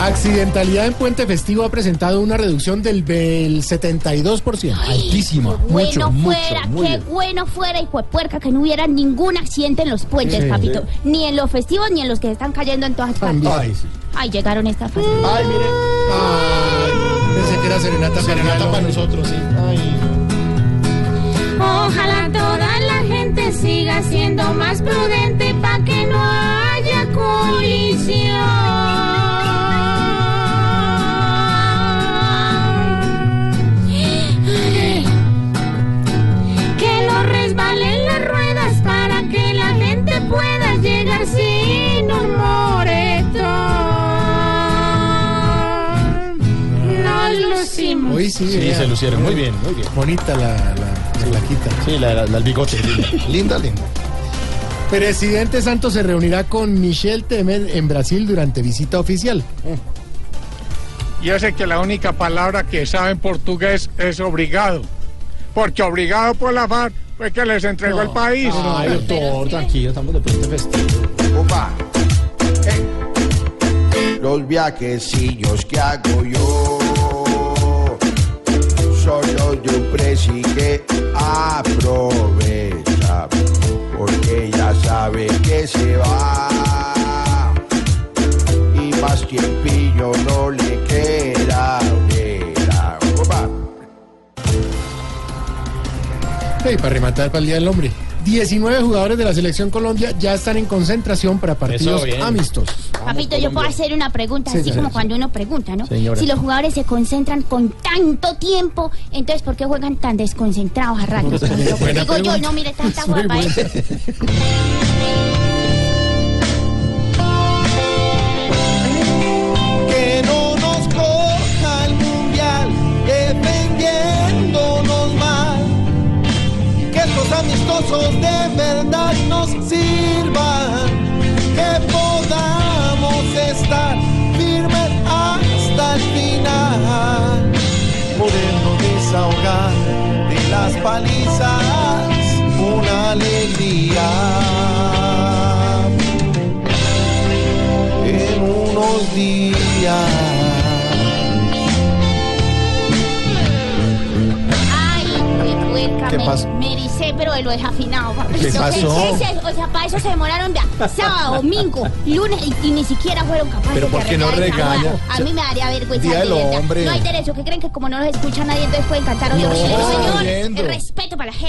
Accidentalidad en Puente Festivo ha presentado una reducción del, del 72%. Altísima. Bueno mucho, fuera, mucho, qué bueno fuera, hijo de puerca, que no hubiera ningún accidente en los puentes, Sí, papito. Ni en los festivos, ni en los que se están cayendo en todas partes. Ay, sí. Ay, llegaron estas fases. Ay, mire. Ay, pensé que era serenata, Serenata para nosotros, sí. Ojalá toda la gente siga siendo más prudente para que no haya colisión. Sí, Sí, se lucieron. Muy bien, muy bien. Bonita la, la, la flaquita. Sí, la, la, la- el bigote. linda, linda. Presidente Santos se reunirá con Michel Temer en Brasil durante visita oficial. Yo sé que la única palabra que sabe en portugués es obrigado. Porque obligado por la FARC fue que les entregó el país. Ay, doctor, tranquilo, estamos de puente festivo. Opa. Eh. Los viajecillos que hago yo presi que aprovecha porque ya sabe que se va y más tiempillo no le queda. Y para rematar para el Día del Hombre. 19 jugadores de la Selección Colombia ya están en concentración para partidos amistosos. Papito, yo puedo hacer una pregunta, Sí, así señora. como cuando uno pregunta, ¿no? Señora. Si los jugadores se concentran con tanto tiempo, entonces ¿por qué juegan tan desconcentrados a ratos? Digo yo, no, mire, tanta guapa. Amistosos de verdad nos sirvan, que podamos estar firmes hasta el final. Podernos desahogar de las palizas, una alegría en unos días. Qué puerca, ¿Qué me, pasó? me ericé, pero de lo desafinado. ¿Qué pasó? Ese- o sea, para eso se demoraron vea, sábado, domingo, lunes y, y ni siquiera fueron capaces Pero de ¿por qué no regaña? A mí me daría vergüenza. Día del hombre. No hay derecho, que creen que como no los escucha nadie, entonces pueden cantar hoy No, el respeto para la gente.